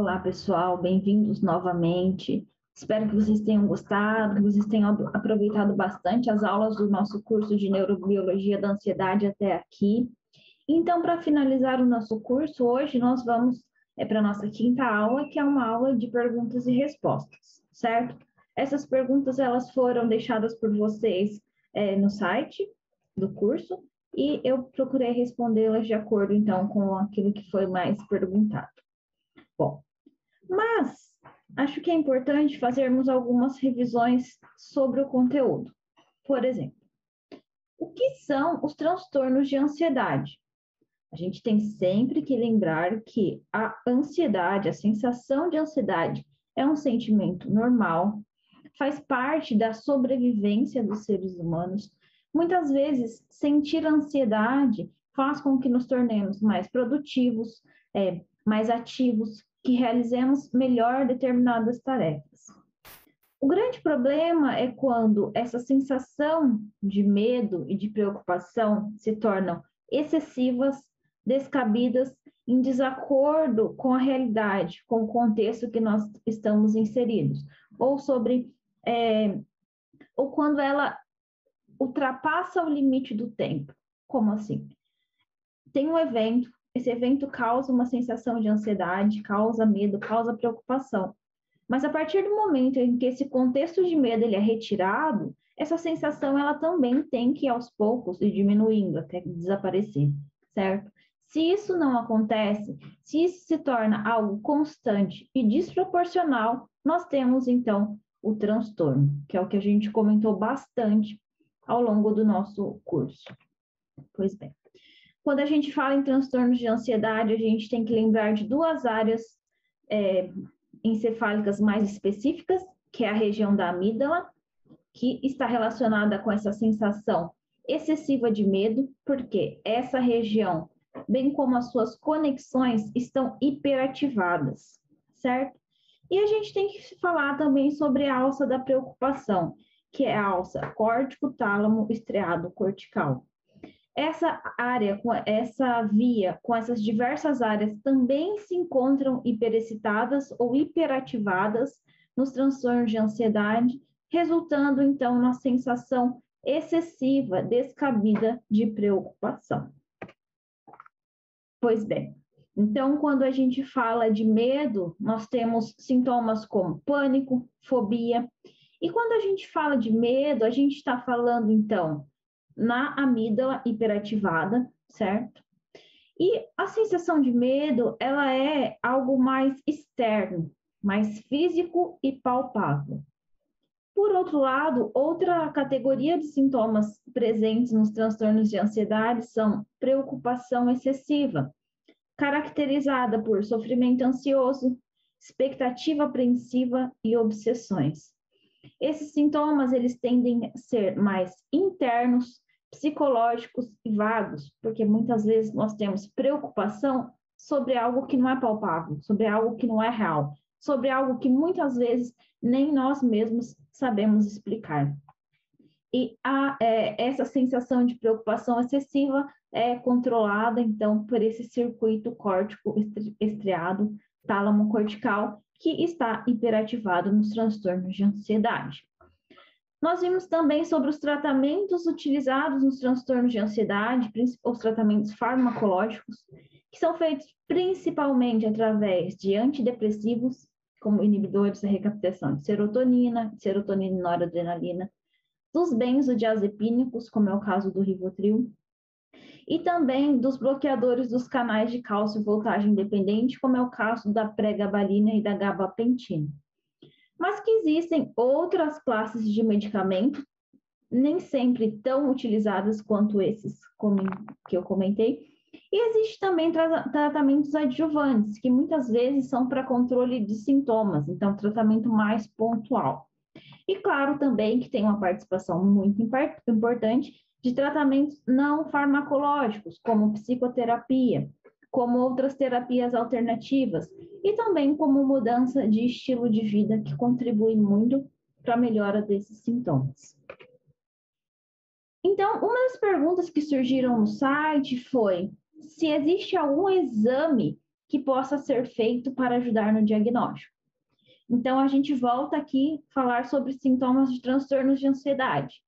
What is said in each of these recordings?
Olá, pessoal, bem-vindos novamente. Espero que vocês tenham gostado, que vocês tenham aproveitado bastante as aulas do nosso curso de Neurobiologia da Ansiedade até aqui. Então, para finalizar o nosso curso, hoje nós vamos é, para a nossa quinta aula, que é uma aula de perguntas e respostas, certo? Essas perguntas elas foram deixadas por vocês é, no site do curso e eu procurei respondê-las de acordo, então, com aquilo que foi mais perguntado. Bom, mas acho que é importante fazermos algumas revisões sobre o conteúdo. Por exemplo, o que são os transtornos de ansiedade? A gente tem sempre que lembrar que a ansiedade, a sensação de ansiedade, é um sentimento normal, faz parte da sobrevivência dos seres humanos. Muitas vezes, sentir ansiedade faz com que nos tornemos mais produtivos, é, mais ativos, que realizemos melhor determinadas tarefas. O grande problema é quando essa sensação de medo e de preocupação se tornam excessivas, descabidas, em desacordo com a realidade, com o contexto que nós estamos inseridos, ou sobre é, ou quando ela ultrapassa o limite do tempo. Como assim? Tem um evento, esse evento causa uma sensação de ansiedade, causa medo, causa preocupação. Mas a partir do momento em que esse contexto de medo ele é retirado, essa sensação ela também tem que aos poucos ir diminuindo até desaparecer, certo? Se isso não acontece, se isso se torna algo constante e desproporcional, nós temos então o transtorno, que é o que a gente comentou bastante ao longo do nosso curso. Pois bem, quando a gente fala em transtornos de ansiedade, a gente tem que lembrar de duas áreas é, encefálicas mais específicas, que é a região da amígdala, que está relacionada com essa sensação excessiva de medo, porque essa região, bem como as suas conexões, estão hiperativadas, certo? E a gente tem que falar também sobre a alça da preocupação, que é a alça córtico-tálamo estriado cortical. Essa área, essa via, com essas diversas áreas, também se encontram hiperexcitadas ou hiperativadas nos transtornos de ansiedade, resultando então na sensação excessiva, descabida de preocupação. Pois bem, então, quando a gente fala de medo, nós temos sintomas como pânico, fobia. E quando a gente fala de medo, a gente está falando, então, na amígdala hiperativada, certo? E a sensação de medo, ela é algo mais externo, mais físico e palpável. Por outro lado, outra categoria de sintomas presentes nos transtornos de ansiedade são preocupação excessiva, caracterizada por sofrimento ansioso, expectativa apreensiva e obsessões. Esses sintomas eles tendem a ser mais internos, psicológicos e vagos, porque muitas vezes nós temos preocupação sobre algo que não é palpável, sobre algo que não é real, sobre algo que muitas vezes nem nós mesmos sabemos explicar. E a, é, essa sensação de preocupação excessiva é controlada, então, por esse circuito córtico estriado tálamo cortical, que está hiperativado nos transtornos de ansiedade. Nós vimos também sobre os tratamentos utilizados nos transtornos de ansiedade, os tratamentos farmacológicos, que são feitos principalmente através de antidepressivos, como inibidores da recaptação de serotonina, serotonina e noradrenalina, dos benzodiazepínicos, como é o caso do Rivotril, e também dos bloqueadores dos canais de cálcio voltagem dependente, como é o caso da pregabalina e da gabapentina. Mas que existem outras classes de medicamento, nem sempre tão utilizadas quanto esses que eu comentei, e existe também tra tratamentos adjuvantes, que muitas vezes são para controle de sintomas, então tratamento mais pontual. E claro também que tem uma participação muito importante de tratamentos não farmacológicos, como psicoterapia, como outras terapias alternativas, e também como mudança de estilo de vida, que contribui muito para a melhora desses sintomas. Então, uma das perguntas que surgiram no site foi se existe algum exame que possa ser feito para ajudar no diagnóstico. Então, a gente volta aqui falar sobre sintomas de transtornos de ansiedade,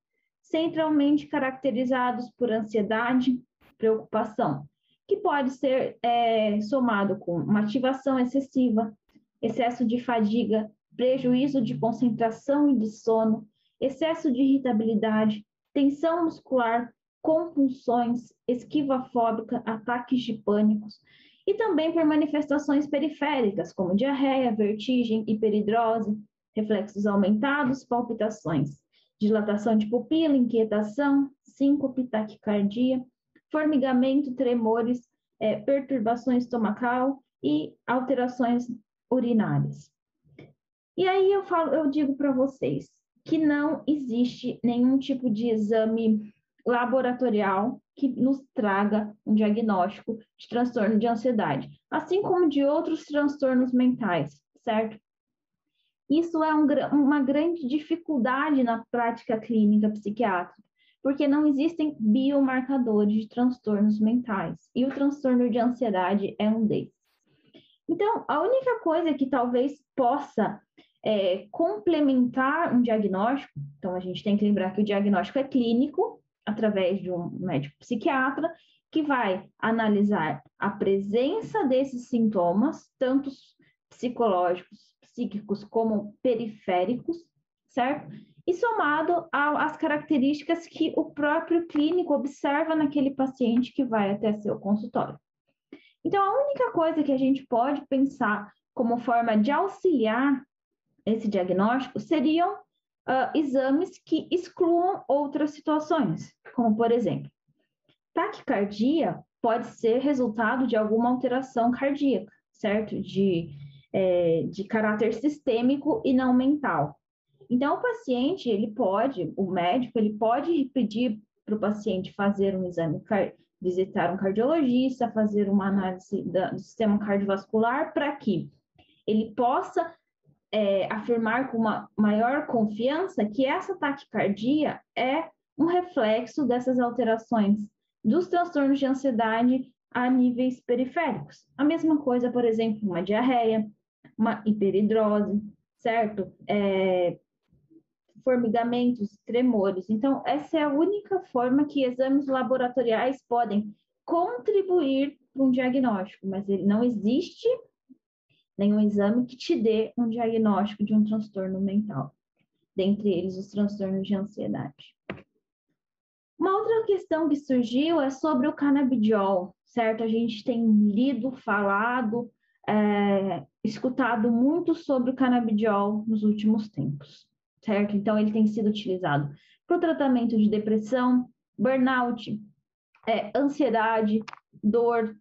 centralmente caracterizados por ansiedade, preocupação, que pode ser é, somado com uma ativação excessiva, excesso de fadiga, prejuízo de concentração e de sono, excesso de irritabilidade, tensão muscular, compulsões, esquiva fóbica, ataques de pânicos, e também por manifestações periféricas, como diarreia, vertigem, hiperidrose, reflexos aumentados, palpitações, dilatação de pupila, inquietação, síncope, taquicardia, formigamento, tremores, é, perturbação estomacal e alterações urinárias. E aí eu falo, eu digo para vocês que não existe nenhum tipo de exame laboratorial que nos traga um diagnóstico de transtorno de ansiedade, assim como de outros transtornos mentais, certo? Isso é um, uma grande dificuldade na prática clínica psiquiátrica, porque não existem biomarcadores de transtornos mentais, e o transtorno de ansiedade é um desses. Então, a única coisa que talvez possa é, complementar um diagnóstico, então a gente tem que lembrar que o diagnóstico é clínico, através de um médico psiquiatra, que vai analisar a presença desses sintomas, tanto psicológicos, psíquicos, como periféricos, certo? E somado às características que o próprio clínico observa naquele paciente que vai até seu consultório. Então, a única coisa que a gente pode pensar como forma de auxiliar esse diagnóstico seriam uh, exames que excluam outras situações, como por exemplo, taquicardia pode ser resultado de alguma alteração cardíaca, certo? De, é, de caráter sistêmico e não mental. Então, o paciente, ele pode, o médico, ele pode pedir para o paciente fazer um exame, visitar um cardiologista, fazer uma análise do sistema cardiovascular, para que ele possa é, afirmar com uma maior confiança que essa taquicardia é um reflexo dessas alterações dos transtornos de ansiedade a níveis periféricos. A mesma coisa, por exemplo, uma diarreia, uma hiperidrose, certo? É, formigamentos, tremores. Então, essa é a única forma que exames laboratoriais podem contribuir para um diagnóstico, mas ele não existe nenhum exame que te dê um diagnóstico de um transtorno mental, dentre eles os transtornos de ansiedade. Uma outra questão que surgiu é sobre o canabidiol, certo? A gente tem lido, falado, é, escutado muito sobre o canabidiol nos últimos tempos, certo? Então, ele tem sido utilizado para o tratamento de depressão, burnout, é, ansiedade, dor,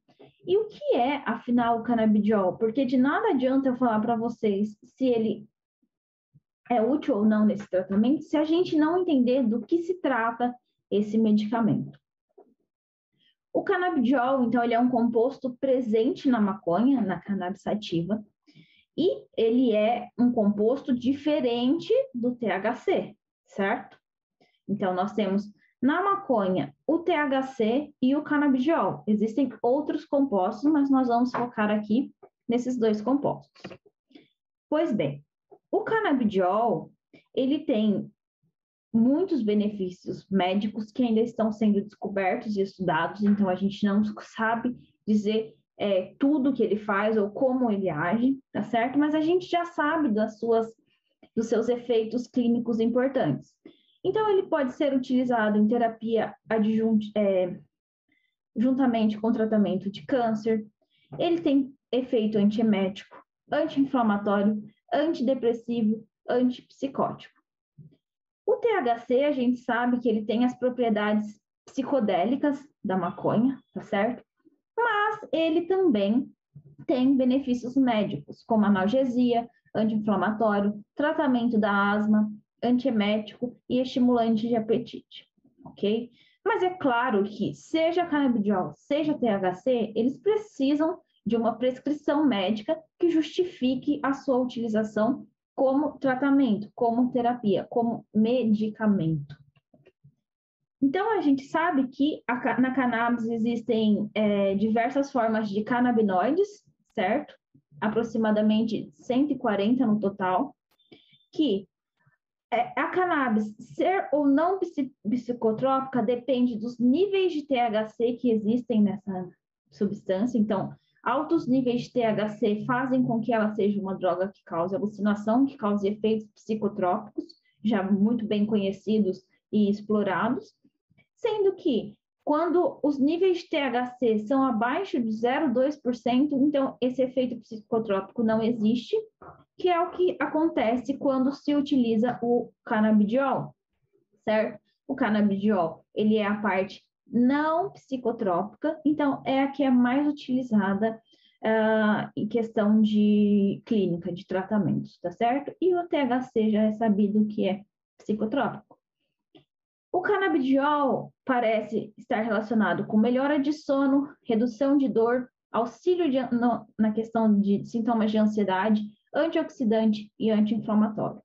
e o que é, afinal, o canabidiol? Porque de nada adianta eu falar para vocês se ele é útil ou não nesse tratamento se a gente não entender do que se trata esse medicamento. O canabidiol, então, ele é um composto presente na maconha, na cannabis sativa, e ele é um composto diferente do THC, certo? Então, nós temos na maconha, o THC e o canabidiol. Existem outros compostos, mas nós vamos focar aqui nesses dois compostos. Pois bem, o canabidiol, ele tem muitos benefícios médicos que ainda estão sendo descobertos e estudados, então a gente não sabe dizer é, tudo que ele faz ou como ele age, tá certo? Mas a gente já sabe das suas, dos seus efeitos clínicos importantes. Então, ele pode ser utilizado em terapia adjunta, é, juntamente com tratamento de câncer. Ele tem efeito antiemético, anti-inflamatório, antidepressivo, antipsicótico. O THC, a gente sabe que ele tem as propriedades psicodélicas da maconha, tá certo? Mas ele também tem benefícios médicos, como analgesia, anti-inflamatório, tratamento da asma, antiemético e estimulante de apetite, ok? Mas é claro que, seja canabidiol, seja THC, eles precisam de uma prescrição médica que justifique a sua utilização como tratamento, como terapia, como medicamento. Então, a gente sabe que a, na cannabis existem é, diversas formas de canabinoides, certo? Aproximadamente 140 no total, que é, a cannabis ser ou não psicotrópica depende dos níveis de THC que existem nessa substância. Então, altos níveis de THC fazem com que ela seja uma droga que cause alucinação, que cause efeitos psicotrópicos, já muito bem conhecidos e explorados, sendo que quando os níveis de THC são abaixo de 0,2%, então esse efeito psicotrópico não existe, que é o que acontece quando se utiliza o canabidiol, certo? O canabidiol, ele é a parte não psicotrópica, então é a que é mais utilizada uh, em questão de clínica, de tratamentos, tá certo? E o THC já é sabido que é psicotrópico. O canabidiol parece estar relacionado com melhora de sono, redução de dor, auxílio de, no, na questão de sintomas de ansiedade, antioxidante e anti-inflamatório.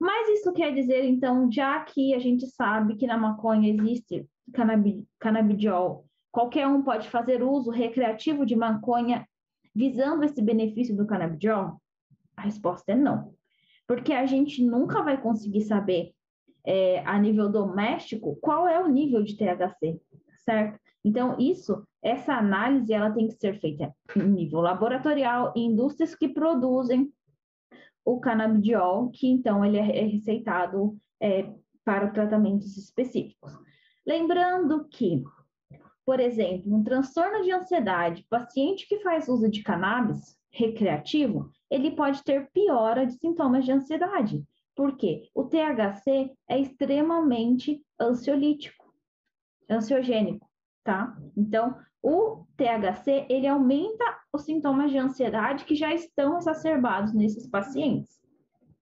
Mas isso quer dizer, então, já que a gente sabe que na maconha existe canabidiol, qualquer um pode fazer uso recreativo de maconha visando esse benefício do canabidiol? A resposta é não. Porque a gente nunca vai conseguir saber é, a nível doméstico, qual é o nível de THC, certo? Então, isso, essa análise, ela tem que ser feita em nível laboratorial, em indústrias que produzem o canabidiol, que então ele é receitado é, para tratamentos específicos. Lembrando que, por exemplo, um transtorno de ansiedade, paciente que faz uso de cannabis recreativo, ele pode ter piora de sintomas de ansiedade, porque o THC é extremamente ansiolítico, ansiogênico, tá? Então, o THC, ele aumenta os sintomas de ansiedade que já estão exacerbados nesses pacientes.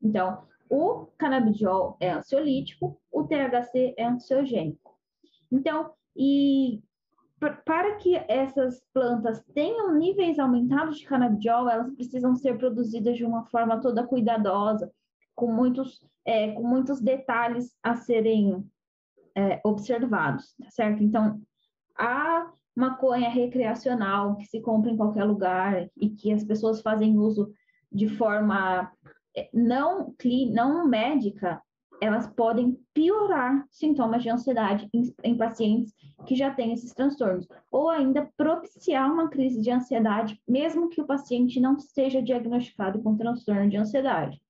Então, o canabidiol é ansiolítico, o THC é ansiogênico. Então, e para que essas plantas tenham níveis aumentados de canabidiol, elas precisam ser produzidas de uma forma toda cuidadosa, com muitos, é, com muitos detalhes a serem é, observados, tá certo? Então, a maconha recreacional que se compra em qualquer lugar e que as pessoas fazem uso de forma é, não, não médica, elas podem piorar sintomas de ansiedade em, em, pacientes que já têm esses transtornos, ou ainda propiciar uma crise de ansiedade, mesmo que o paciente não seja diagnosticado com transtorno de ansiedade.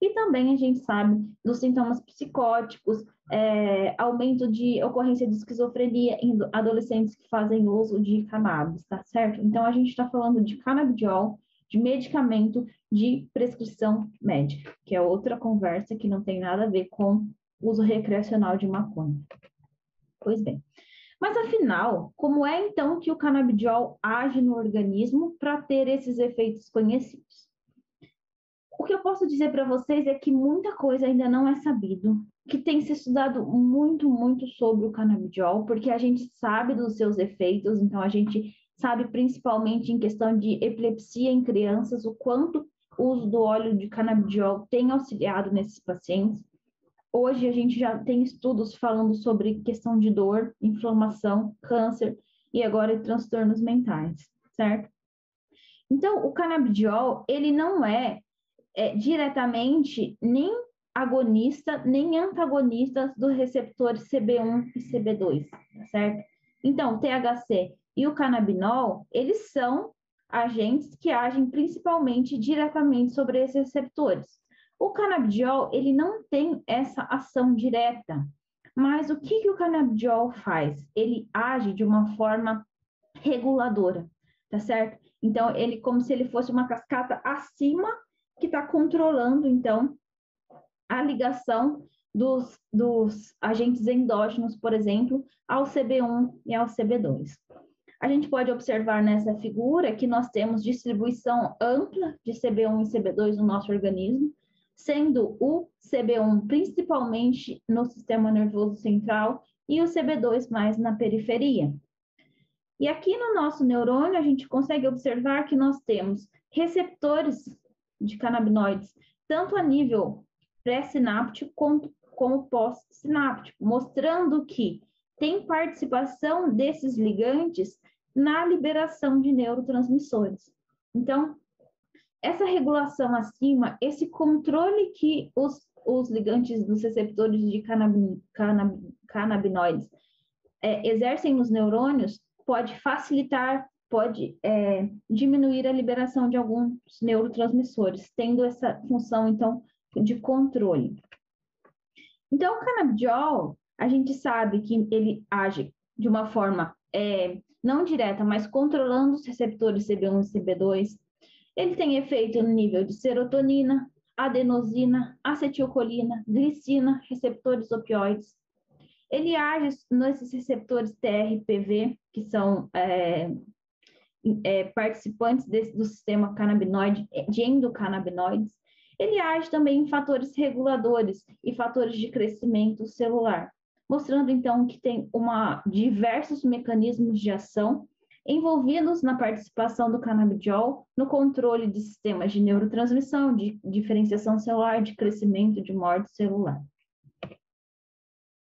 E também a gente sabe dos sintomas psicóticos, é, aumento de ocorrência de esquizofrenia em adolescentes que fazem uso de cannabis, tá certo? Então a gente está falando de canabidiol, de medicamento de prescrição médica, que é outra conversa que não tem nada a ver com uso recreacional de maconha. Pois bem. Mas afinal, como é então que o canabidiol age no organismo para ter esses efeitos conhecidos? O que eu posso dizer para vocês é que muita coisa ainda não é sabido, que tem se estudado muito, muito sobre o canabidiol, porque a gente sabe dos seus efeitos, então a gente sabe principalmente em questão de epilepsia em crianças, o quanto o uso do óleo de canabidiol tem auxiliado nesses pacientes. Hoje a gente já tem estudos falando sobre questão de dor, inflamação, câncer e agora transtornos mentais, certo? Então, o canabidiol, ele não é é, diretamente nem agonista nem antagonista dos receptores CB1 e CB2, tá certo? Então, THC e o canabinol, eles são agentes que agem principalmente diretamente sobre esses receptores. O canabidiol, ele não tem essa ação direta, mas o que, que o canabidiol faz? Ele age de uma forma reguladora, tá certo? Então, ele como se ele fosse uma cascata acima que está controlando, então, a ligação dos, dos agentes endógenos, por exemplo, ao CB1 e ao CB2. A gente pode observar nessa figura que nós temos distribuição ampla de CB1 e CB2 no nosso organismo, sendo o CB1 principalmente no sistema nervoso central e o CB2 mais na periferia. E aqui no nosso neurônio, a gente consegue observar que nós temos receptores de canabinoides, tanto a nível pré-sináptico como, como pós-sináptico, mostrando que tem participação desses ligantes na liberação de neurotransmissores. Então, essa regulação acima, esse controle que os, os ligantes dos receptores de canab, canab, canabinoides é, exercem nos neurônios, pode facilitar, pode é, diminuir a liberação de alguns neurotransmissores, tendo essa função, então, de controle. Então, o canabidiol, a gente sabe que ele age de uma forma é, não direta, mas controlando os receptores CB1 e CB2. Ele tem efeito no nível de serotonina, adenosina, acetilcolina, glicina, receptores opioides. Ele age nesses receptores TRPV, que são é, é, participantes desse, do sistema canabinoide, de endocannabinoides. Ele age também em fatores reguladores e fatores de crescimento celular, mostrando então que tem uma, diversos mecanismos de ação envolvidos na participação do canabidiol no controle de sistemas de neurotransmissão, de diferenciação celular, de crescimento, de morte celular.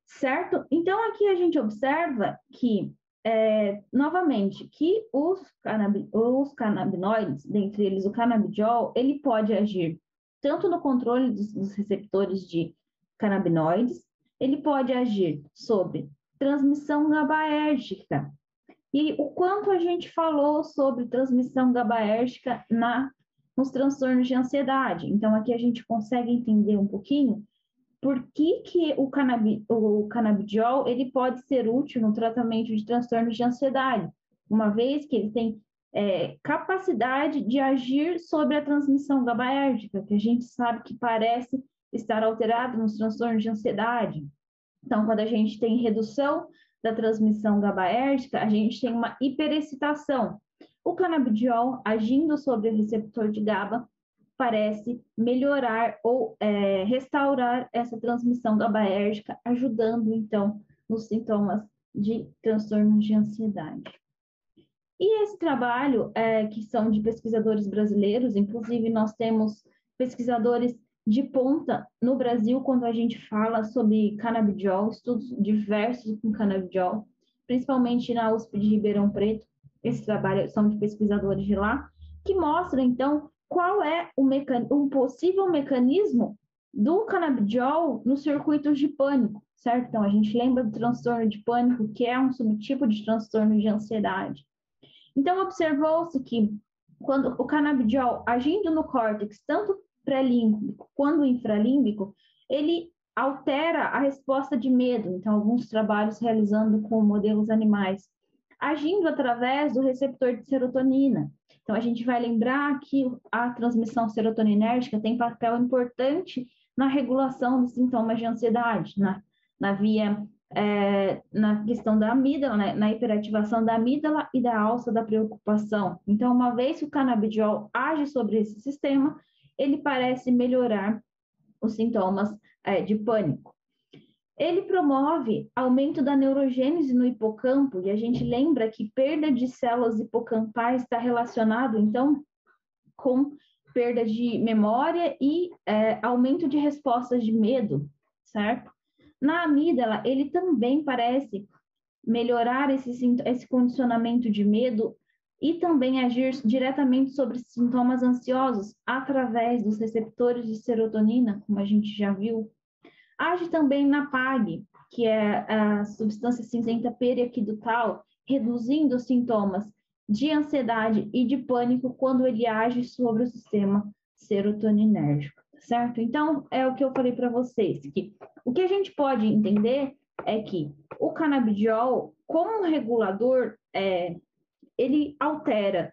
Certo? Então, aqui a gente observa que, é, novamente, que os, canab os canabinoides, dentre eles o canabidiol, ele pode agir tanto no controle dos, dos receptores de canabinoides, ele pode agir sobre transmissão GABAérgica. E o quanto a gente falou sobre transmissão GABAérgica na, nos transtornos de ansiedade. Então, aqui a gente consegue entender um pouquinho por que, que o, canabi, o canabidiol ele pode ser útil no tratamento de transtornos de ansiedade, uma vez que ele tem é, capacidade de agir sobre a transmissão GABAérgica, que a gente sabe que parece estar alterado nos transtornos de ansiedade. Então, quando a gente tem redução da transmissão GABAérgica, a gente tem uma hiperexcitação. O canabidiol, agindo sobre o receptor de GABA, parece melhorar ou é, restaurar essa transmissão GABAérgica, ajudando, então, nos sintomas de transtornos de ansiedade. E esse trabalho, é, que são de pesquisadores brasileiros, inclusive nós temos pesquisadores de ponta no Brasil quando a gente fala sobre canabidiol, estudos diversos com canabidiol, principalmente na USP de Ribeirão Preto. Esse trabalho são de pesquisadores de lá, que mostra então qual é o mecan... um possível mecanismo do canabidiol nos circuitos de pânico, certo? Então a gente lembra do transtorno de pânico, que é um subtipo de transtorno de ansiedade. Então observou-se que quando o canabidiol agindo no córtex, tanto pré-límbico quando infralímbico, ele altera a resposta de medo. Então, alguns trabalhos realizando com modelos animais, agindo através do receptor de serotonina. Então, a gente vai lembrar que a transmissão serotoninérgica tem papel importante na regulação dos sintomas de ansiedade, na, na via, é, na questão da amígdala, né, na hiperativação da amígdala e da alça da preocupação. Então, uma vez que o canabidiol age sobre esse sistema, ele parece melhorar os sintomas é, de pânico. Ele promove aumento da neurogênese no hipocampo, e a gente lembra que perda de células hipocampais está relacionado, então, com perda de memória e é, aumento de respostas de medo, certo? Na amígdala, ele também parece melhorar esse, esse condicionamento de medo e também agir diretamente sobre sintomas ansiosos através dos receptores de serotonina, como a gente já viu. Age também na PAG, que é a substância cinzenta periaquidutal, reduzindo os sintomas de ansiedade e de pânico quando ele age sobre o sistema serotoninérgico, certo? Então, é o que eu falei para vocês, que o que a gente pode entender é que o canabidiol, como regulador é, ele altera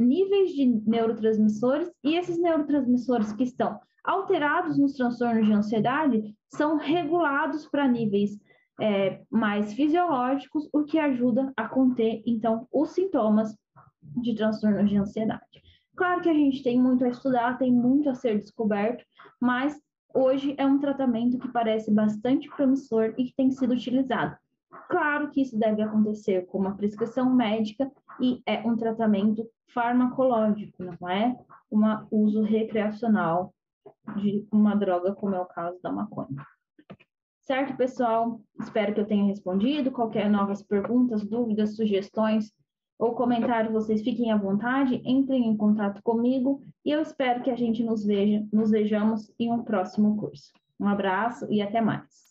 níveis de neurotransmissores e esses neurotransmissores que estão alterados nos transtornos de ansiedade são regulados para níveis é, mais fisiológicos, o que ajuda a conter, então, os sintomas de transtornos de ansiedade. Claro que a gente tem muito a estudar, tem muito a ser descoberto, mas hoje é um tratamento que parece bastante promissor e que tem sido utilizado. Claro que isso deve acontecer com uma prescrição médica e é um tratamento farmacológico, não é um uso recreacional de uma droga, como é o caso da maconha. Certo, pessoal? Espero que eu tenha respondido. Qualquer novas perguntas, dúvidas, sugestões, ou comentário, vocês fiquem à vontade, entrem em contato comigo e eu espero que a gente nos veja, nos vejamos em um próximo curso. Um abraço e até mais.